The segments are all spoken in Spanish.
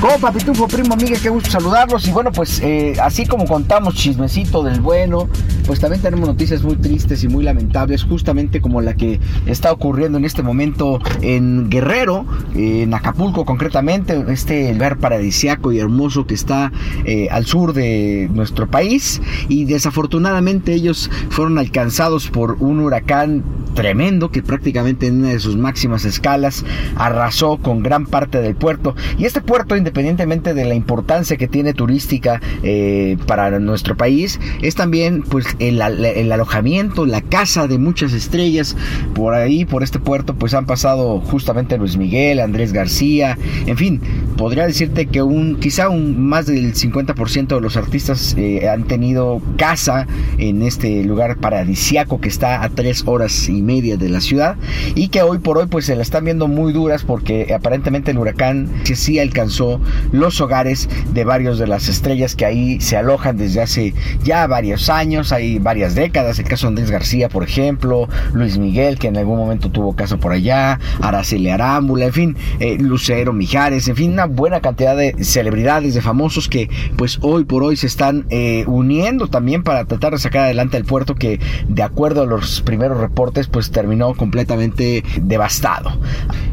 ¿Cómo, Papitufo, primo, amiga? Qué gusto saludarlos. Y bueno, pues eh, así como contamos chismecito del bueno, pues también tenemos noticias muy tristes y muy lamentables, justamente como la que está ocurriendo en este momento en Guerrero, en Acapulco concretamente, este lugar paradisiaco y hermoso que está eh, al sur de nuestro país. Y desafortunadamente ellos fueron alcanzados por un huracán tremendo que prácticamente en una de sus máximas escalas arrasó con gran parte del puerto. Y este puerto, independientemente de la importancia que tiene turística eh, para nuestro país, es también pues el, alojamiento, la casa de muchas estrellas. Por ahí, por este puerto, pues han pasado justamente Luis Miguel, Andrés García, en fin, podría decirte que un quizá un más del 50% de los artistas eh, han tenido casa en este lugar paradisiaco que está a tres horas y media de la ciudad y que hoy por hoy pues se la están viendo muy duras porque aparentemente el huracán sí alcanzó los hogares de varios de las estrellas que ahí se alojan desde hace ya varios años, hay varias décadas, el caso de Andrés García, por ejemplo, Luis Miguel, que en algún momento tuvo casa por allá, Araceli Arámbula, en fin, eh, Lucero Mijares, en fin, una buena cantidad de celebridades, de famosos que pues hoy por hoy se están eh, uniendo también para tratar de sacar adelante el puerto que de acuerdo a los primeros reportes pues terminó completamente devastado.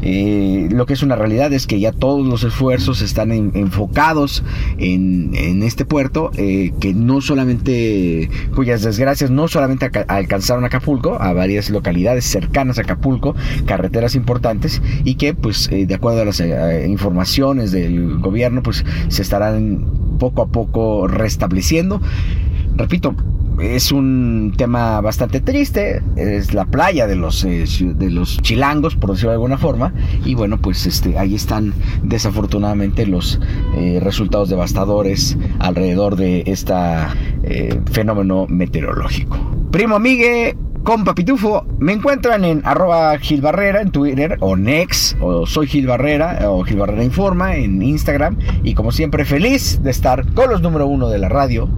Eh, lo que es una realidad es que ya todos los esfuerzos están enfocados en, este puerto, eh, que no solamente, cuyas desgracias no solamente alcanzaron Acapulco, a varias localidades cercanas a Acapulco, carreteras importantes, y que pues eh, de acuerdo a las informaciones del gobierno, pues se estarán poco a poco restableciendo. Repito, es un tema bastante triste, es la playa de los, eh, de los chilangos, por decirlo de alguna forma, y bueno, pues este, ahí están desafortunadamente los eh, resultados devastadores alrededor de este fenómeno meteorológico. Primo amigue, compa Pitufo, me encuentran en arroba Gil Barrera en Twitter o Nex o soy Gil Barrera o Gil Barrera Informa en Instagram y como siempre feliz de estar con los número uno de la radio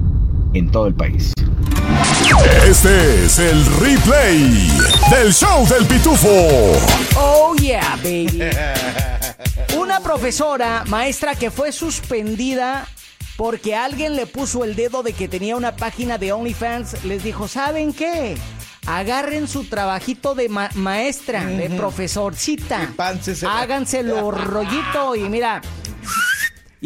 en todo el país. Este es el replay del show del pitufo. Oh yeah, baby. Una profesora, maestra que fue suspendida porque alguien le puso el dedo de que tenía una página de OnlyFans, les dijo, ¿saben qué? Agarren su trabajito de maestra, de profesorcita. Háganselo rollito y mira,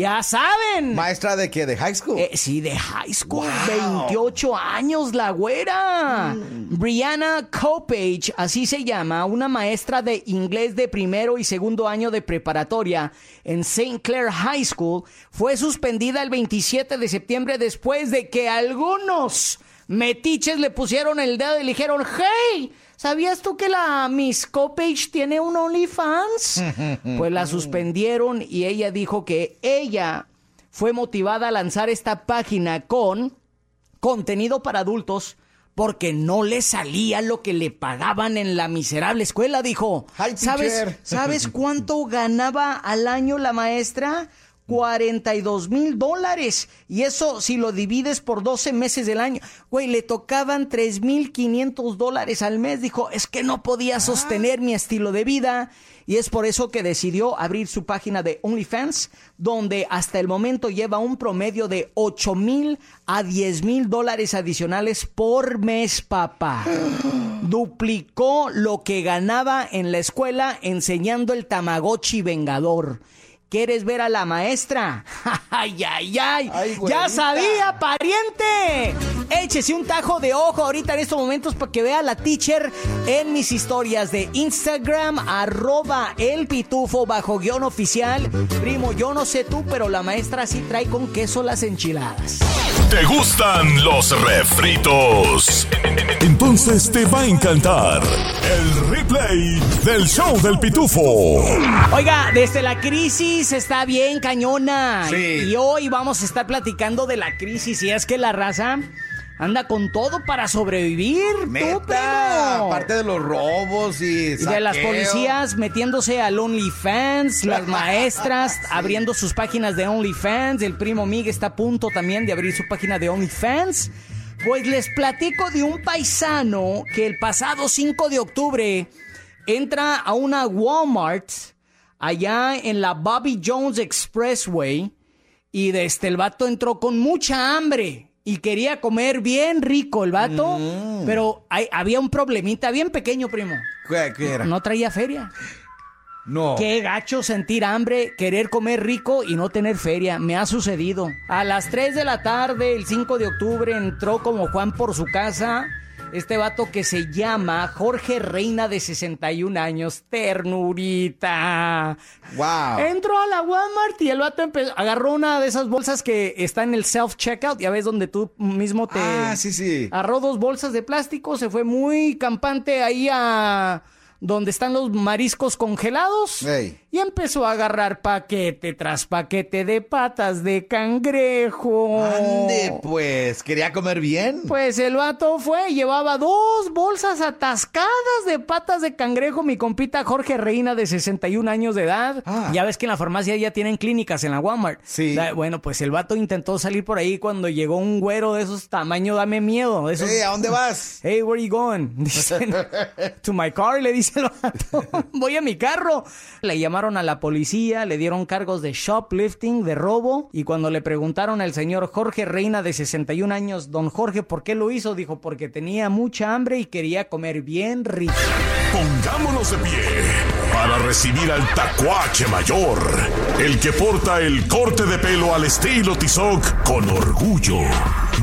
ya saben. ¿Maestra de qué? ¿De high school? Eh, sí, de high school. 28 años, la güera. Mm. Brianna Copage, así se llama, una maestra de inglés de primero y segundo año de preparatoria en St. Clair High School, fue suspendida el 27 de septiembre después de que algunos metiches le pusieron el dedo y le dijeron, hey, ¿Sabías tú que la Miss Copage tiene un OnlyFans? Pues la suspendieron y ella dijo que ella fue motivada a lanzar esta página con contenido para adultos porque no le salía lo que le pagaban en la miserable escuela, dijo. ¿Sabes, ¿Sabes cuánto ganaba al año la maestra? 42 mil dólares. Y eso si lo divides por 12 meses del año. Güey, le tocaban 3 mil 500 dólares al mes. Dijo, es que no podía ah. sostener mi estilo de vida. Y es por eso que decidió abrir su página de OnlyFans, donde hasta el momento lleva un promedio de 8 mil a 10 mil dólares adicionales por mes, papá. Duplicó lo que ganaba en la escuela enseñando el Tamagotchi Vengador. ¿Quieres ver a la maestra? ¡Ay, ay, ay! Ay, ¡Ya sabía, pariente! Échese un tajo de ojo ahorita en estos momentos para que vea a la teacher en mis historias de Instagram, arroba el pitufo bajo guion oficial. Primo, yo no sé tú, pero la maestra sí trae con queso las enchiladas. ¿Te gustan los refritos? Entonces te va a encantar el replay del show del pitufo. Oiga, desde la crisis está bien cañona. Sí. Y hoy vamos a estar platicando de la crisis. Y es que la raza anda con todo para sobrevivir. tú, primo. aparte de los robos y Y de las policías metiéndose al OnlyFans, las maestras abriendo sus páginas de OnlyFans, el primo Mig está a punto también de abrir su página de OnlyFans. Pues les platico de un paisano que el pasado 5 de octubre entra a una Walmart allá en la Bobby Jones Expressway y desde el vato entró con mucha hambre y quería comer bien rico el vato, pero hay- había un problemita bien pequeño, primo. ¿Qué, qué era? No traía feria. No. Qué gacho sentir hambre, querer comer rico y no tener feria. Me ha sucedido. A las 3 de la tarde, el 5 de octubre, entró como Juan por su casa. Este vato que se llama Jorge Reina de 61 años, ternurita. Wow. Entró a la Walmart y el vato empe- agarró una de esas bolsas que está en el self-checkout, ya ves donde tú mismo te... Ah, sí, sí. Agarró dos bolsas de plástico, se fue muy campante ahí a donde están los mariscos congelados. Y empezó a agarrar paquete tras paquete de patas de cangrejo. Ande, pues. ¿Quería comer bien? Pues el vato fue, llevaba dos bolsas atascadas de patas de cangrejo, mi compita Jorge Reina de 61 años de edad. Ah. Ya ves que en la farmacia ya tienen clínicas en la Walmart. Sí. Bueno, pues el vato intentó salir por ahí cuando llegó un güero de esos tamaño, dame miedo. De esos... Ey, ¿A dónde vas? Hey, where you going? Dicen, to my car, le dice el vato. Voy a mi carro. Le a la policía, le dieron cargos de shoplifting, de robo. Y cuando le preguntaron al señor Jorge Reina, de 61 años, don Jorge, ¿por qué lo hizo? Dijo, porque tenía mucha hambre y quería comer bien rico. Pongámonos de pie para recibir al tacuache mayor, el que porta el corte de pelo al estilo Tizoc con orgullo.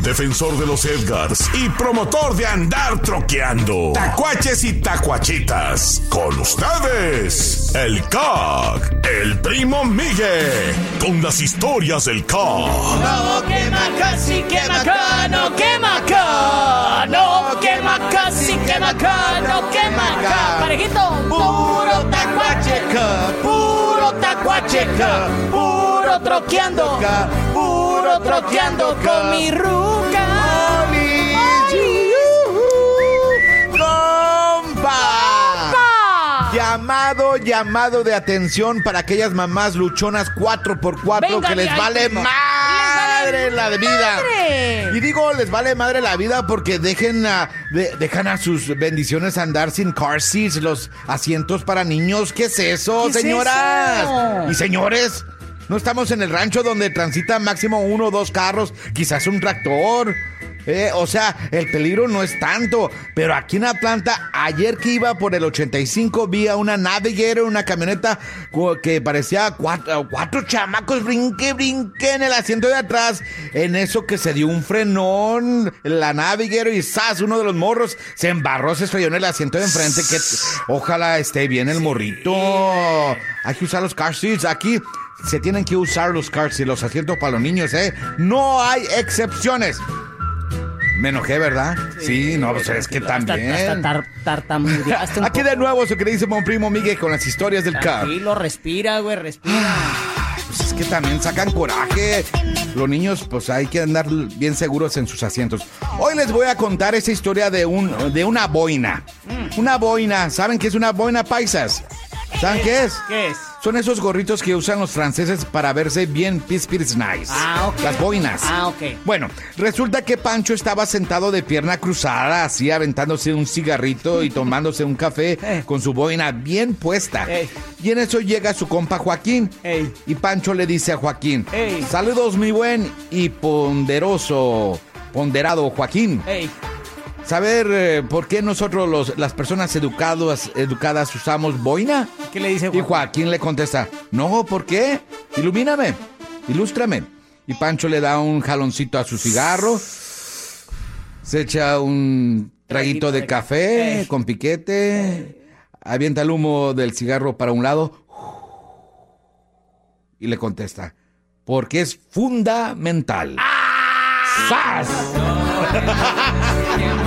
Defensor de los Edgars y promotor de andar troqueando. Tacuaches y tacuachitas. Con ustedes, el CAC, el primo Miguel, con las historias del CAC. No quema casi, quema acá, no quema acá. No quema casi, quema acá, no quema acá. Parejito. Puro tacuacheca, puro tacuacheca, puro troqueando, puro troqueando con mi ruca. Llamado, de atención para aquellas mamás luchonas 4x4 Venga, que les vale madre la vida. Y digo, les vale madre la vida porque dejen a, de- dejan a sus bendiciones andar sin car seats, los asientos para niños. ¿Qué es eso, ¿Qué es señoras? eso? Y señores, no estamos en el rancho donde transita máximo uno o dos carros, quizás un tractor. Eh, o sea, el peligro no es tanto. Pero aquí en Atlanta, ayer que iba por el 85, vi a una Navigator, una camioneta que parecía cuatro, cuatro chamacos, brinque, brinque en el asiento de atrás. En eso que se dio un frenón, la Navigator y ¡zas! Uno de los morros se embarró, se estrelló en el asiento de enfrente. Que ojalá esté bien el morrito. Hay que usar los car seats. Aquí se tienen que usar los car seats, los asientos para los niños, ¿eh? No hay excepciones. Me enojé, ¿verdad? Sí, no, pues es que también. hasta tar- tartamudeaste un Aquí poco. de nuevo su queridísimo primo Miguel con las historias del car. Tranquilo, respira, güey, respira. Pues es que también sacan coraje. Los niños, pues hay que andar bien seguros en sus asientos. Hoy les voy a contar esa historia de, un, de una boina. Una boina. ¿Saben qué es una boina paisas? ¿Saben qué es? ¿Qué es? Son esos gorritos que usan los franceses para verse bien pispires nice. Ah, ok. Las boinas. Ah, ok. Bueno, resulta que Pancho estaba sentado de pierna cruzada, así aventándose un cigarrito y tomándose un café Eh. con su boina bien puesta. Ey. Y en eso llega su compa Joaquín. Ey. Y Pancho le dice a Joaquín, Ey. saludos mi buen y ponderoso, ponderado Joaquín. ¿Saber eh, por qué nosotros los, las personas educadas, educadas usamos boina? ¿qué le dice Y Juan? Joaquín le contesta, no, ¿por qué? ilumíname, ilústrame. Y Pancho le da un jaloncito a su cigarro, se echa un traguito de café con piquete, avienta el humo del cigarro para un lado y le contesta, porque es fundamental. ¡Sas!